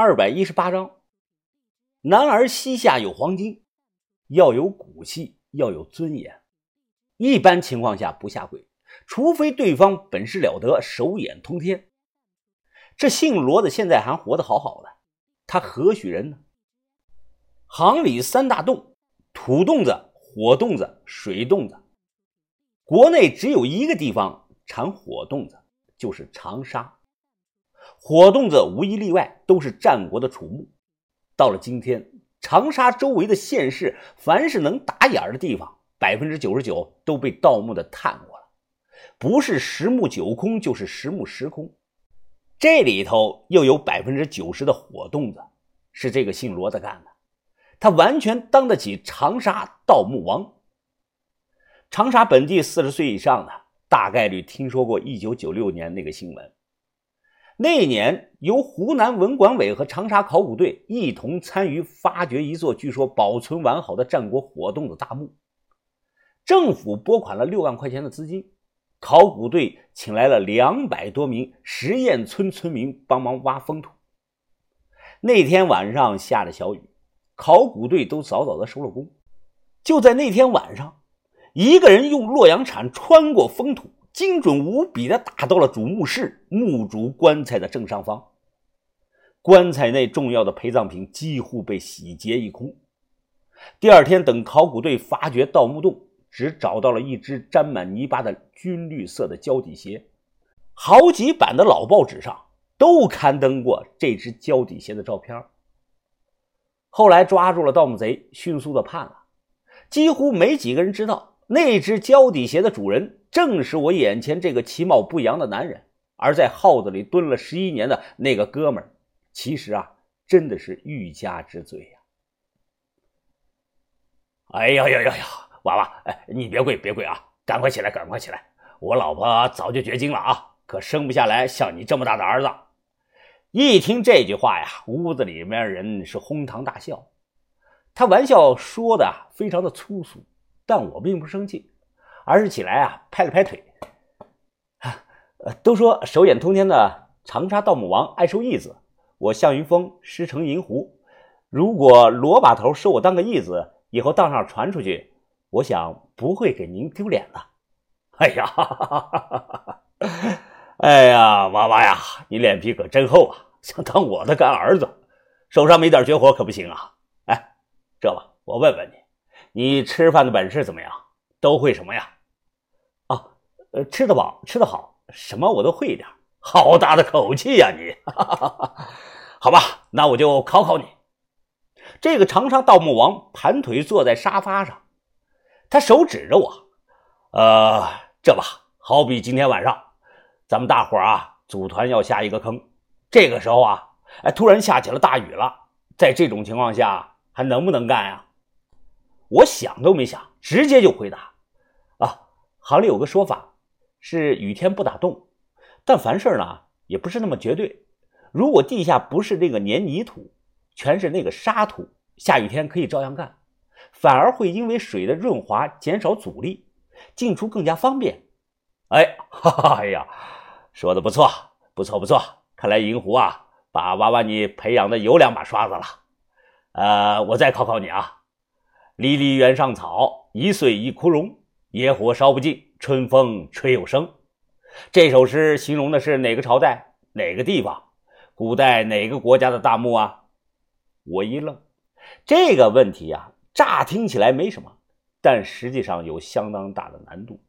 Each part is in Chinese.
二百一十八章。男儿膝下有黄金，要有骨气，要有尊严。一般情况下不下跪，除非对方本事了得，手眼通天。这姓罗的现在还活得好好的，他何许人呢？行里三大洞：土洞子、火洞子、水洞子。国内只有一个地方产火洞子，就是长沙。火洞子无一例外都是战国的楚墓。到了今天，长沙周围的县市，凡是能打眼的地方，百分之九十九都被盗墓的探过了，不是十墓九空，就是十墓十空。这里头又有百分之九十的火洞子，是这个姓罗的干的，他完全当得起长沙盗墓王。长沙本地四十岁以上的，大概率听说过一九九六年那个新闻。那年，由湖南文管委和长沙考古队一同参与发掘一座据说保存完好的战国火洞的大墓。政府拨款了六万块钱的资金，考古队请来了两百多名实验村村民帮忙挖封土。那天晚上下着小雨，考古队都早早的收了工。就在那天晚上，一个人用洛阳铲穿过封土。精准无比的打到了主墓室墓主棺材的正上方，棺材内重要的陪葬品几乎被洗劫一空。第二天，等考古队发掘盗墓洞，只找到了一只沾满泥巴的军绿色的胶底鞋，好几版的老报纸上都刊登过这只胶底鞋的照片。后来抓住了盗墓贼，迅速的判了，几乎没几个人知道那只胶底鞋的主人。正是我眼前这个其貌不扬的男人，而在耗子里蹲了十一年的那个哥们儿，其实啊，真的是欲加之罪呀！哎呀呀呀呀，娃娃，哎，你别跪，别跪啊，赶快起来，赶快起来！我老婆早就绝经了啊，可生不下来像你这么大的儿子。一听这句话呀，屋子里面人是哄堂大笑。他玩笑说的啊非常的粗俗，但我并不生气。而是起来啊，拍了拍腿。呃，都说手眼通天的长沙盗墓王爱收义子，我向云峰师承银狐。如果罗把头收我当个义子，以后道上传出去，我想不会给您丢脸的。哎呀，哎呀，娃娃呀，你脸皮可真厚啊！想当我的干儿子，手上没点绝活可不行啊！哎，这吧，我问问你，你吃饭的本事怎么样？都会什么呀？呃，吃得饱，吃得好，什么我都会一点。好大的口气呀你！好吧，那我就考考你。这个长沙盗墓王盘腿坐在沙发上，他手指着我，呃，这吧，好比今天晚上，咱们大伙啊组团要下一个坑，这个时候啊，哎，突然下起了大雨了，在这种情况下还能不能干呀？我想都没想，直接就回答：啊，行里有个说法。是雨天不打洞，但凡事呢也不是那么绝对。如果地下不是那个黏泥土，全是那个沙土，下雨天可以照样干，反而会因为水的润滑减少阻力，进出更加方便。哎，哈哈，哎呀，说的不错，不错，不错。看来银狐啊，把娃娃你培养的有两把刷子了。呃，我再考考你啊，“离离原上草，一岁一枯荣，野火烧不尽。”春风吹又生，这首诗形容的是哪个朝代、哪个地方、古代哪个国家的大墓啊？我一愣，这个问题啊，乍听起来没什么，但实际上有相当大的难度。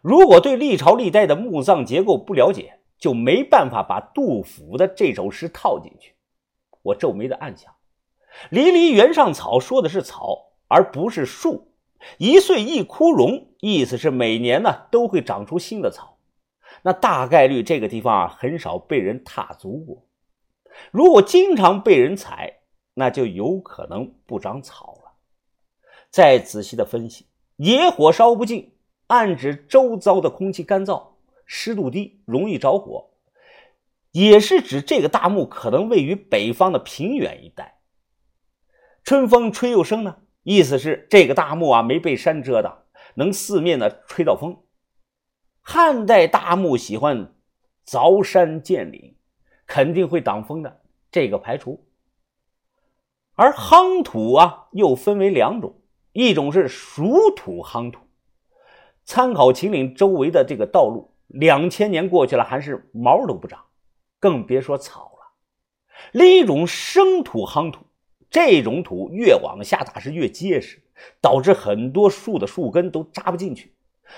如果对历朝历代的墓葬结构不了解，就没办法把杜甫的这首诗套进去。我皱眉的暗想：“离离原上草”说的是草，而不是树。一岁一枯荣，意思是每年呢都会长出新的草。那大概率这个地方啊很少被人踏足过。如果经常被人踩，那就有可能不长草了。再仔细的分析，野火烧不尽，暗指周遭的空气干燥、湿度低，容易着火，也是指这个大墓可能位于北方的平原一带。春风吹又生呢？意思是这个大墓啊没被山遮挡，能四面的吹到风。汉代大墓喜欢凿山建岭，肯定会挡风的。这个排除。而夯土啊，又分为两种，一种是熟土夯土，参考秦岭周围的这个道路，两千年过去了，还是毛都不长，更别说草了。另一种生土夯土，这种土越往下打是越结实，导致很多树的树根都扎不进去，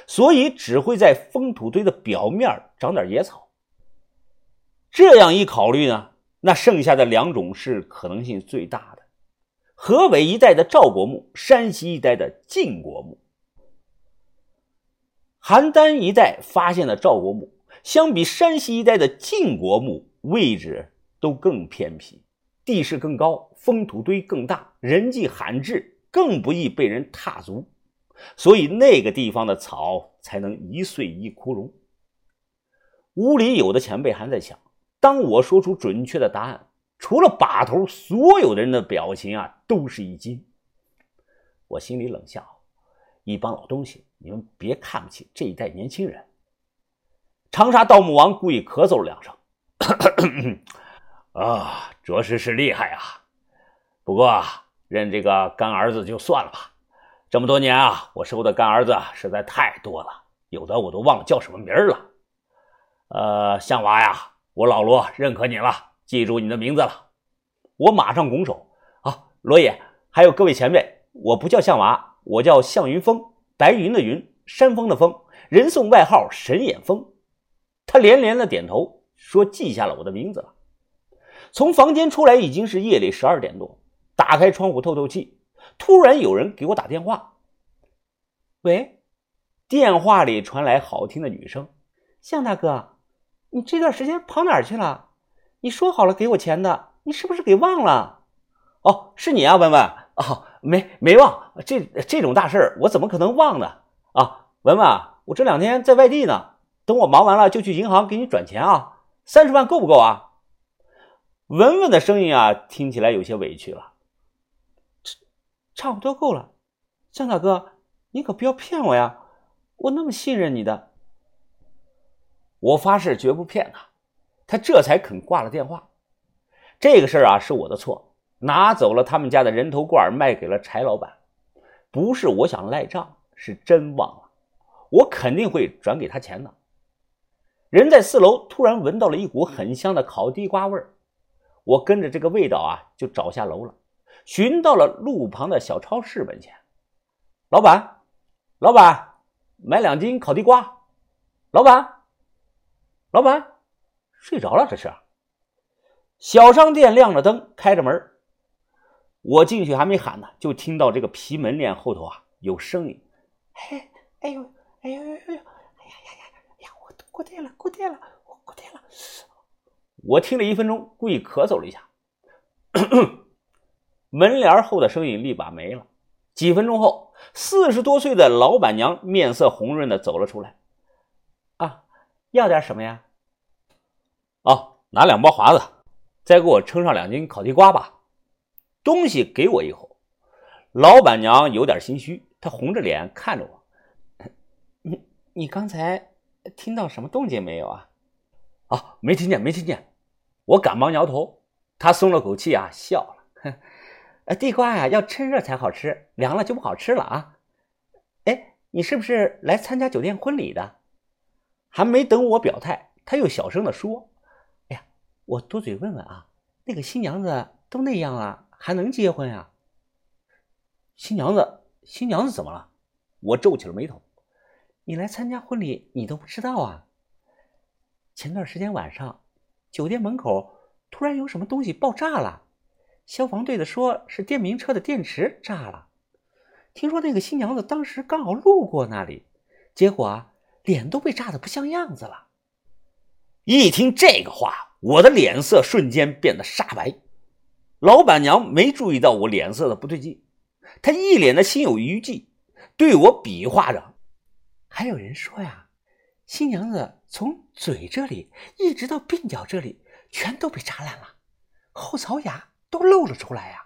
所以只会在封土堆的表面长点野草。这样一考虑呢，那剩下的两种是可能性最大的。河北一带的赵国墓，山西一带的晋国墓，邯郸一带发现的赵国墓，相比山西一带的晋国墓，位置都更偏僻，地势更高，封土堆更大，人迹罕至，更不易被人踏足，所以那个地方的草才能一岁一枯荣。屋里有的前辈还在想，当我说出准确的答案。除了把头，所有的人的表情啊都是一惊。我心里冷笑：一帮老东西，你们别看不起这一代年轻人。长沙盗墓王故意咳嗽了两声：“咳咳咳啊，着实是厉害啊！不过认这个干儿子就算了吧。这么多年啊，我收的干儿子实在太多了，有的我都忘了叫什么名儿了。呃，向娃呀，我老罗认可你了。”记住你的名字了，我马上拱手啊，罗爷，还有各位前辈，我不叫向娃，我叫向云峰，白云的云，山峰的峰，人送外号神眼峰。他连连的点头，说记下了我的名字了。从房间出来已经是夜里十二点多，打开窗户透透气，突然有人给我打电话。喂，电话里传来好听的女声：“向大哥，你这段时间跑哪儿去了？”你说好了给我钱的，你是不是给忘了？哦，是你啊，文文哦，没没忘，这这种大事儿我怎么可能忘呢？啊，文文，我这两天在外地呢，等我忙完了就去银行给你转钱啊，三十万够不够啊？文文的声音啊，听起来有些委屈了，差差不多够了。向大哥，你可不要骗我呀，我那么信任你的，我发誓绝不骗他。他这才肯挂了电话。这个事儿啊是我的错，拿走了他们家的人头罐，卖给了柴老板。不是我想赖账，是真忘了。我肯定会转给他钱的。人在四楼，突然闻到了一股很香的烤地瓜味儿。我跟着这个味道啊，就找下楼了，寻到了路旁的小超市门前。老板，老板，买两斤烤地瓜。老板，老板。睡着了，这是。小商店亮着灯，开着门。我进去还没喊呢，就听到这个皮门帘后头啊有声音：“嘿，哎呦，哎呦呦呦，哎呀呀呀呀，我过电了，过电了，我过电了。”我听了一分钟，故意咳嗽了一下。门帘后的声音立马没了。几分钟后，四十多岁的老板娘面色红润的走了出来：“啊，要点什么呀？”哦，拿两包华子，再给我称上两斤烤地瓜吧。东西给我以后，老板娘有点心虚，她红着脸看着我：“你你刚才听到什么动静没有啊？”“啊，没听见，没听见。”我赶忙摇头。他松了口气啊，笑了：“哼，地瓜呀，要趁热才好吃，凉了就不好吃了啊。”“哎，你是不是来参加酒店婚礼的？”还没等我表态，他又小声的说。哎呀我多嘴问问啊，那个新娘子都那样了，还能结婚呀？新娘子，新娘子怎么了？我皱起了眉头。你来参加婚礼，你都不知道啊？前段时间晚上，酒店门口突然有什么东西爆炸了，消防队的说是电瓶车的电池炸了。听说那个新娘子当时刚好路过那里，结果啊，脸都被炸得不像样子了。一听这个话。我的脸色瞬间变得煞白，老板娘没注意到我脸色的不对劲，她一脸的心有余悸，对我比划着。还有人说呀，新娘子从嘴这里一直到鬓角这里，全都被扎烂了，后槽牙都露了出来呀。